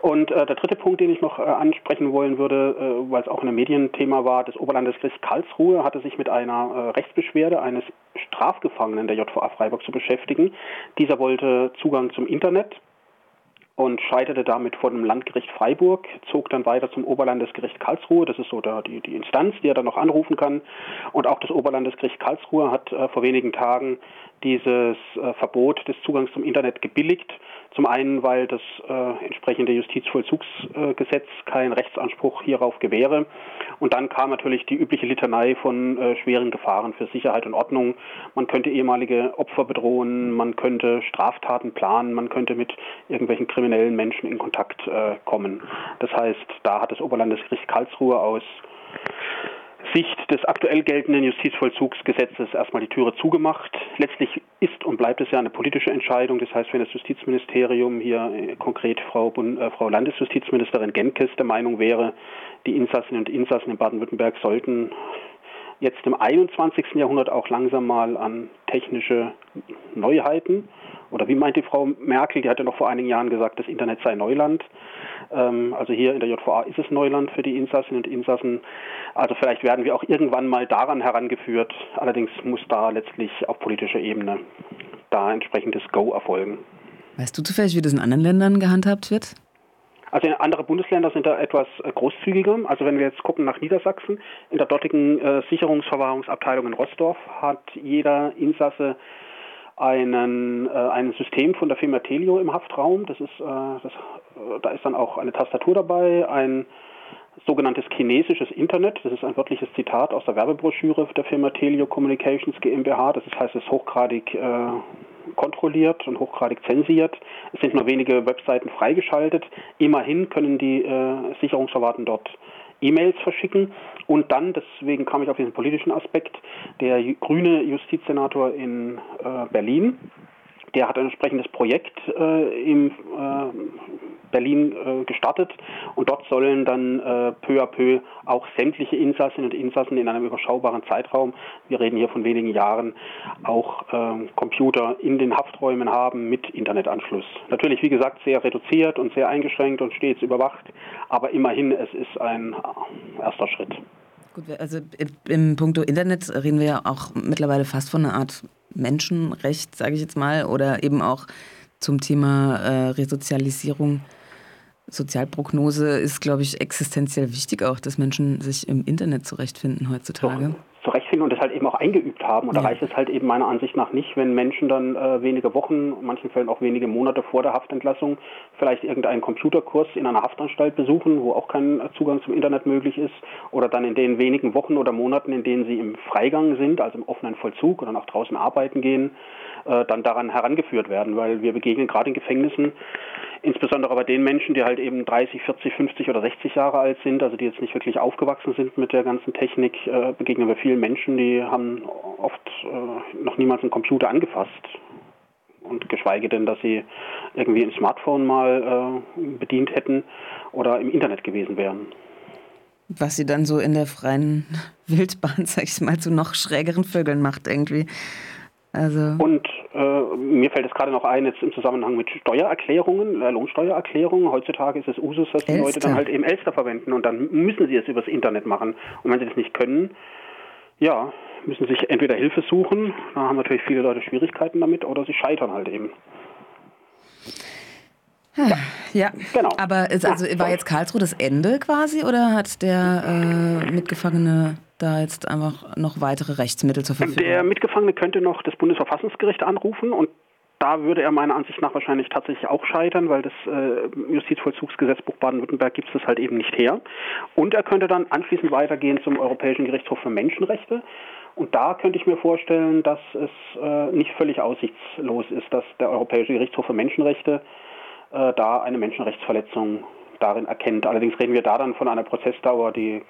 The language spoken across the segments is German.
Und äh, der dritte Punkt, den ich noch äh, ansprechen wollen würde, äh, weil es auch ein Medienthema war, das Oberlandesgericht Karlsruhe hatte sich mit einer äh, Rechtsbeschwerde eines Strafgefangenen der JVA Freiburg zu beschäftigen. Dieser wollte Zugang zum Internet und scheiterte damit vor dem Landgericht Freiburg, zog dann weiter zum Oberlandesgericht Karlsruhe. Das ist so der, die, die Instanz, die er dann noch anrufen kann. Und auch das Oberlandesgericht Karlsruhe hat äh, vor wenigen Tagen dieses äh, Verbot des Zugangs zum Internet gebilligt. Zum einen, weil das äh, entsprechende Justizvollzugsgesetz äh, keinen Rechtsanspruch hierauf gewähre. Und dann kam natürlich die übliche Litanei von äh, schweren Gefahren für Sicherheit und Ordnung. Man könnte ehemalige Opfer bedrohen, man könnte Straftaten planen, man könnte mit irgendwelchen kriminellen Menschen in Kontakt äh, kommen. Das heißt, da hat das Oberlandesgericht Karlsruhe aus Sicht des aktuell geltenden Justizvollzugsgesetzes erstmal die Türe zugemacht. Letztlich ist und bleibt es ja eine politische Entscheidung. Das heißt, wenn das Justizministerium hier äh, konkret Frau, äh, Frau Landesjustizministerin Genkes der Meinung wäre, die Insassinnen und Insassen in Baden-Württemberg sollten jetzt im 21. Jahrhundert auch langsam mal an technische Neuheiten oder wie meint die Frau Merkel, die hatte noch vor einigen Jahren gesagt, das Internet sei Neuland. Ähm, also hier in der JVA ist es Neuland für die Insassinnen und Insassen. Also vielleicht werden wir auch irgendwann mal daran herangeführt. Allerdings muss da letztlich auf politischer Ebene da entsprechendes Go erfolgen. Weißt du zufällig, wie das in anderen Ländern gehandhabt wird? Also andere Bundesländer sind da etwas äh, großzügiger. Also wenn wir jetzt gucken nach Niedersachsen, in der dortigen äh, Sicherungsverwahrungsabteilung in Rossdorf hat jeder Insasse einen, äh, ein System von der Firma Telio im Haftraum. Das ist, äh, das, äh, da ist dann auch eine Tastatur dabei, ein sogenanntes chinesisches Internet. Das ist ein wörtliches Zitat aus der Werbebroschüre der Firma Telio Communications GmbH. Das heißt, es ist hochgradig äh, kontrolliert und hochgradig zensiert. Es sind nur wenige Webseiten freigeschaltet. Immerhin können die äh, Sicherungsverwahrten dort E-Mails verschicken und dann, deswegen kam ich auf diesen politischen Aspekt, der grüne Justizsenator in äh, Berlin, der hat ein entsprechendes Projekt äh, im äh, Berlin äh, gestartet und dort sollen dann äh, peu à peu auch sämtliche Insassinnen und Insassen in einem überschaubaren Zeitraum, wir reden hier von wenigen Jahren, auch äh, Computer in den Hafträumen haben mit Internetanschluss. Natürlich, wie gesagt, sehr reduziert und sehr eingeschränkt und stets überwacht, aber immerhin, es ist ein äh, erster Schritt. Gut, also im Punkto Internet reden wir ja auch mittlerweile fast von einer Art Menschenrecht, sage ich jetzt mal, oder eben auch zum Thema äh, Resozialisierung. Sozialprognose ist, glaube ich, existenziell wichtig auch, dass Menschen sich im Internet zurechtfinden heutzutage. Zurechtfinden und das halt eben auch eingeübt haben. Und da reicht es halt eben meiner Ansicht nach nicht, wenn Menschen dann äh, wenige Wochen, in manchen Fällen auch wenige Monate vor der Haftentlassung vielleicht irgendeinen Computerkurs in einer Haftanstalt besuchen, wo auch kein Zugang zum Internet möglich ist, oder dann in den wenigen Wochen oder Monaten, in denen sie im Freigang sind, also im offenen Vollzug oder nach draußen arbeiten gehen, äh, dann daran herangeführt werden, weil wir begegnen gerade in Gefängnissen insbesondere bei den Menschen, die halt eben 30, 40, 50 oder 60 Jahre alt sind, also die jetzt nicht wirklich aufgewachsen sind mit der ganzen Technik, äh, begegnen wir vielen Menschen, die haben oft äh, noch niemals einen Computer angefasst und geschweige denn, dass sie irgendwie ein Smartphone mal äh, bedient hätten oder im Internet gewesen wären. Was sie dann so in der freien Wildbahn, sag ich mal, zu noch schrägeren Vögeln macht irgendwie. Also und äh, mir fällt es gerade noch ein, jetzt im Zusammenhang mit Steuererklärungen, äh, Lohnsteuererklärungen. Heutzutage ist es Usus, dass die Elster. Leute dann halt eben Elster verwenden und dann müssen sie es übers Internet machen. Und wenn sie das nicht können, ja, müssen sich entweder Hilfe suchen, da haben natürlich viele Leute Schwierigkeiten damit, oder sie scheitern halt eben. Ja, ja. genau. Aber ist, also war jetzt Karlsruhe das Ende quasi oder hat der äh, Mitgefangene da jetzt einfach noch weitere Rechtsmittel zur Verfügung? Der Mitgefangene könnte noch das Bundesverfassungsgericht anrufen und da würde er meiner Ansicht nach wahrscheinlich tatsächlich auch scheitern, weil das äh, Justizvollzugsgesetzbuch Baden-Württemberg gibt es halt eben nicht her. Und er könnte dann anschließend weitergehen zum Europäischen Gerichtshof für Menschenrechte. Und da könnte ich mir vorstellen, dass es äh, nicht völlig aussichtslos ist, dass der Europäische Gerichtshof für Menschenrechte äh, da eine Menschenrechtsverletzung darin erkennt. Allerdings reden wir da dann von einer Prozessdauer, die äh,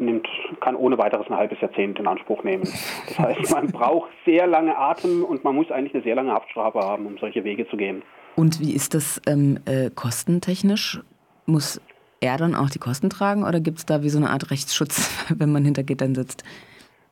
nimmt, kann ohne weiteres ein halbes Jahrzehnt in Anspruch nehmen. Das heißt, man braucht sehr lange Atem und man muss eigentlich eine sehr lange Haftstrafe haben, um solche Wege zu gehen. Und wie ist das ähm, äh, kostentechnisch? Muss er dann auch die Kosten tragen oder gibt es da wie so eine Art Rechtsschutz, wenn man hinter Gittern sitzt?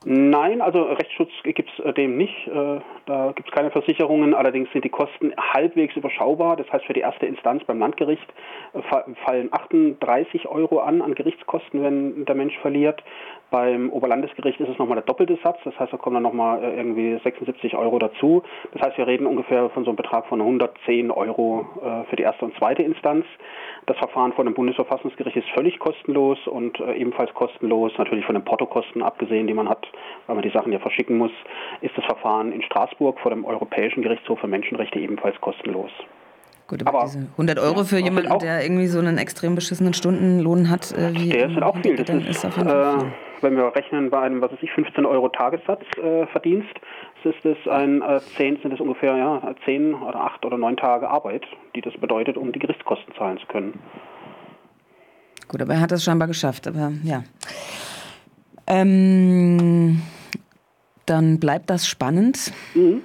Nein, also Rechtsschutz gibt es äh, dem nicht. Äh, Da gibt es keine Versicherungen, allerdings sind die Kosten halbwegs überschaubar. Das heißt, für die erste Instanz beim Landgericht äh, fallen 38 Euro an an Gerichtskosten, wenn der Mensch verliert. Beim Oberlandesgericht ist es nochmal der doppelte Satz, das heißt, da kommen dann nochmal äh, irgendwie 76 Euro dazu. Das heißt, wir reden ungefähr von so einem Betrag von 110 Euro äh, für die erste und zweite Instanz. Das Verfahren vor dem Bundesverfassungsgericht ist völlig kostenlos und ebenfalls kostenlos, natürlich von den Portokosten abgesehen, die man hat, weil man die Sachen ja verschicken muss, ist das Verfahren in Straßburg vor dem Europäischen Gerichtshof für Menschenrechte ebenfalls kostenlos. Gut, aber, aber diese 100 Euro für jemanden, der irgendwie so einen extrem beschissenen Stundenlohn hat, äh, wie der ist auch viel. Das ist, ist auf jeden Fall viel. Äh, wenn wir rechnen bei einem, was weiß ich, 15 Euro Tagessatz äh, Verdienst, ist es ein äh, 10, sind es ungefähr ja, 10 oder 8 oder 9 Tage Arbeit, die das bedeutet, um die Gerichtskosten zahlen zu können. Gut, aber er hat es scheinbar geschafft, aber ja. Ähm, dann bleibt das spannend. Mhm.